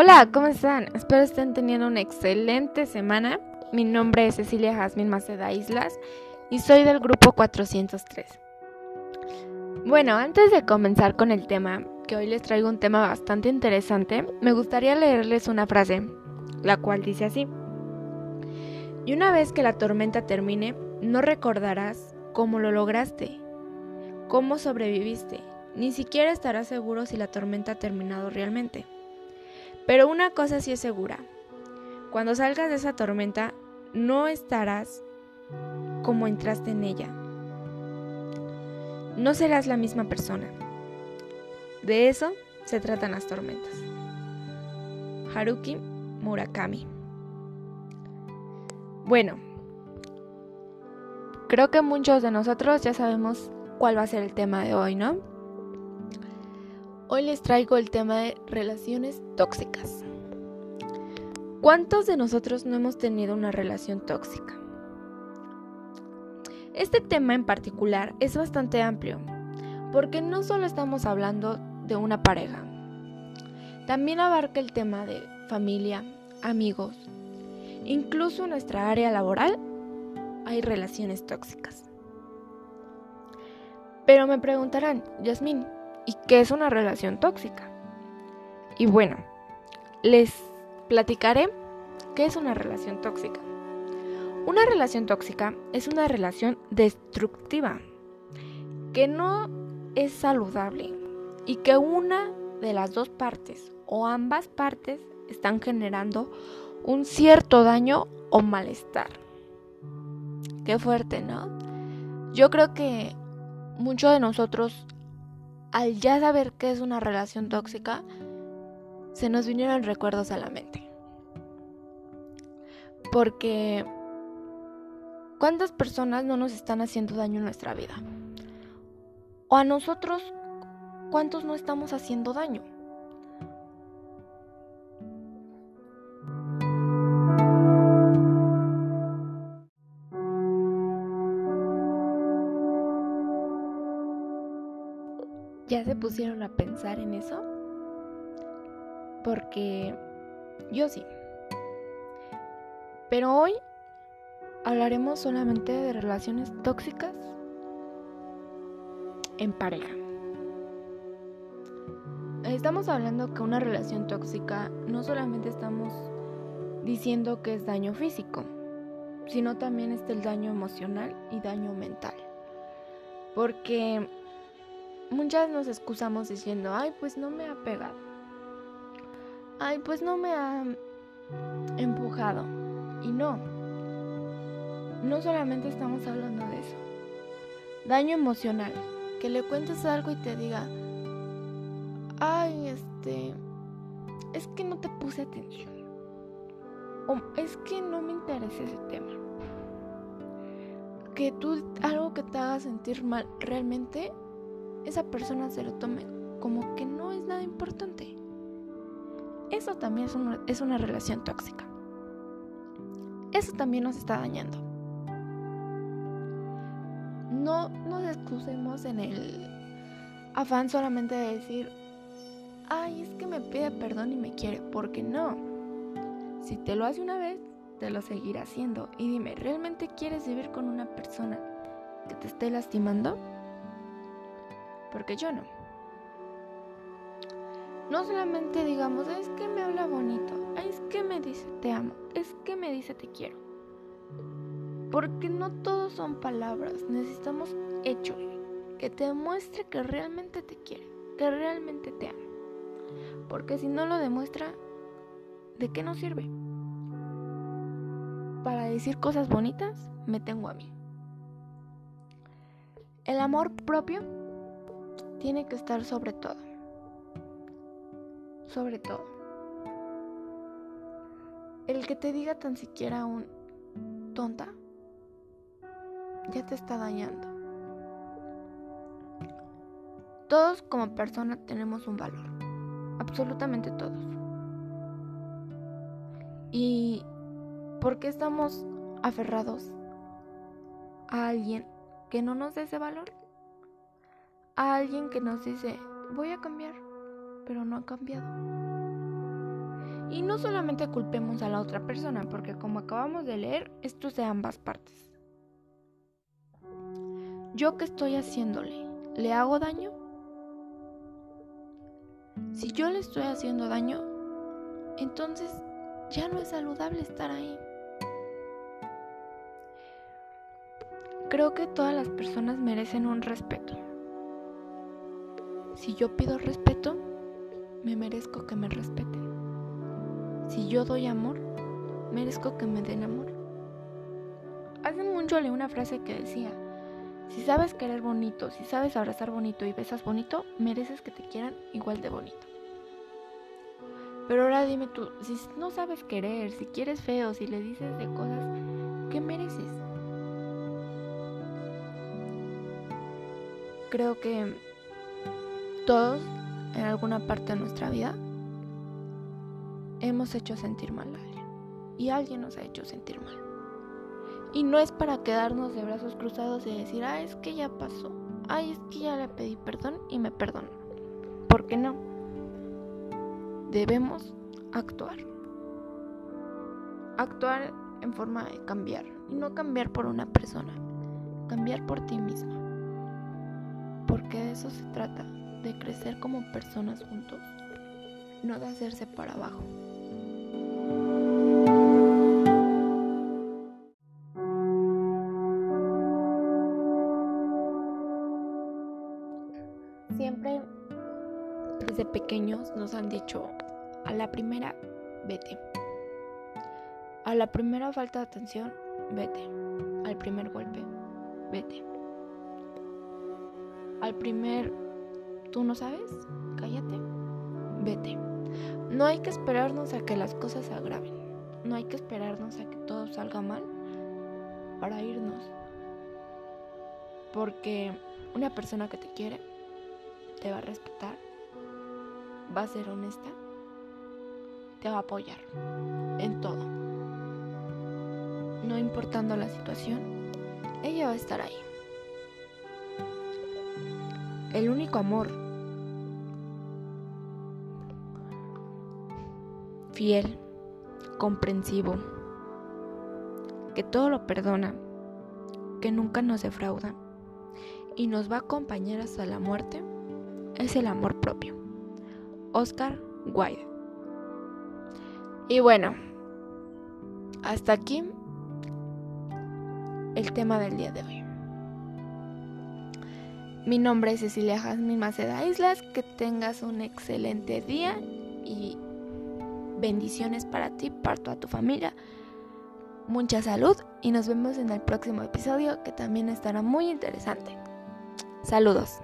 Hola, ¿cómo están? Espero estén teniendo una excelente semana. Mi nombre es Cecilia Jazmín Maceda Islas y soy del grupo 403. Bueno, antes de comenzar con el tema, que hoy les traigo un tema bastante interesante, me gustaría leerles una frase, la cual dice así. Y una vez que la tormenta termine, no recordarás cómo lo lograste, cómo sobreviviste, ni siquiera estarás seguro si la tormenta ha terminado realmente. Pero una cosa sí es segura. Cuando salgas de esa tormenta, no estarás como entraste en ella. No serás la misma persona. De eso se tratan las tormentas. Haruki Murakami. Bueno, creo que muchos de nosotros ya sabemos cuál va a ser el tema de hoy, ¿no? Hoy les traigo el tema de relaciones tóxicas. ¿Cuántos de nosotros no hemos tenido una relación tóxica? Este tema en particular es bastante amplio, porque no solo estamos hablando de una pareja, también abarca el tema de familia, amigos, incluso en nuestra área laboral hay relaciones tóxicas. Pero me preguntarán, Yasmín, ¿Y qué es una relación tóxica? Y bueno, les platicaré qué es una relación tóxica. Una relación tóxica es una relación destructiva que no es saludable y que una de las dos partes o ambas partes están generando un cierto daño o malestar. Qué fuerte, ¿no? Yo creo que muchos de nosotros al ya saber qué es una relación tóxica, se nos vinieron recuerdos a la mente. Porque ¿cuántas personas no nos están haciendo daño en nuestra vida? O a nosotros, ¿cuántos no estamos haciendo daño? Pusieron a pensar en eso? Porque yo sí. Pero hoy hablaremos solamente de relaciones tóxicas en pareja. Estamos hablando que una relación tóxica no solamente estamos diciendo que es daño físico, sino también está el daño emocional y daño mental. Porque muchas nos excusamos diciendo, ay, pues no me ha pegado. Ay, pues no me ha empujado. Y no. No solamente estamos hablando de eso. Daño emocional. Que le cuentes algo y te diga, ay, este, es que no te puse atención. O es que no me interesa ese tema. Que tú algo que te haga sentir mal realmente esa persona se lo tome como que no es nada importante. Eso también es una, es una relación tóxica. Eso también nos está dañando. No nos excusemos en el afán solamente de decir, ay, es que me pide perdón y me quiere, porque no. Si te lo hace una vez, te lo seguirá haciendo. Y dime, ¿realmente quieres vivir con una persona que te esté lastimando? Porque yo no. No solamente digamos, es que me habla bonito, es que me dice te amo, es que me dice te quiero. Porque no todos son palabras, necesitamos hechos que te demuestre que realmente te quiere, que realmente te ama. Porque si no lo demuestra, ¿de qué nos sirve? Para decir cosas bonitas, me tengo a mí. El amor propio tiene que estar sobre todo. Sobre todo. El que te diga tan siquiera un tonta ya te está dañando. Todos como personas tenemos un valor. Absolutamente todos. ¿Y por qué estamos aferrados a alguien que no nos dé ese valor? A alguien que nos dice, voy a cambiar, pero no ha cambiado. Y no solamente culpemos a la otra persona, porque como acabamos de leer, esto es de ambas partes. ¿Yo qué estoy haciéndole? ¿Le hago daño? Si yo le estoy haciendo daño, entonces ya no es saludable estar ahí. Creo que todas las personas merecen un respeto. Si yo pido respeto, me merezco que me respeten. Si yo doy amor, merezco que me den amor. Hace mucho leí una frase que decía, si sabes querer bonito, si sabes abrazar bonito y besas bonito, mereces que te quieran igual de bonito. Pero ahora dime tú, si no sabes querer, si quieres feo, si le dices de cosas, ¿qué mereces? Creo que todos, en alguna parte de nuestra vida, hemos hecho sentir mal a alguien. Y alguien nos ha hecho sentir mal. Y no es para quedarnos de brazos cruzados y decir, ah, es que ya pasó. Ay, es que ya le pedí perdón y me perdonó. ¿Por qué no? Debemos actuar. Actuar en forma de cambiar. Y no cambiar por una persona. Cambiar por ti mismo. Porque de eso se trata. De crecer como personas juntos. No de hacerse para abajo. Siempre desde pequeños nos han dicho, a la primera, vete. A la primera falta de atención, vete. Al primer golpe, vete. Al primer, ¿tú no sabes? Cállate, vete. No hay que esperarnos a que las cosas se agraven. No hay que esperarnos a que todo salga mal para irnos. Porque una persona que te quiere te va a respetar, va a ser honesta, te va a apoyar en todo. No importando la situación, ella va a estar ahí. El único amor fiel, comprensivo, que todo lo perdona, que nunca nos defrauda y nos va a acompañar hasta la muerte es el amor propio. Oscar Wilde. Y bueno, hasta aquí el tema del día de hoy. Mi nombre es Cecilia Jasmine Maceda Islas. Que tengas un excelente día y bendiciones para ti, para toda tu familia. Mucha salud y nos vemos en el próximo episodio que también estará muy interesante. Saludos.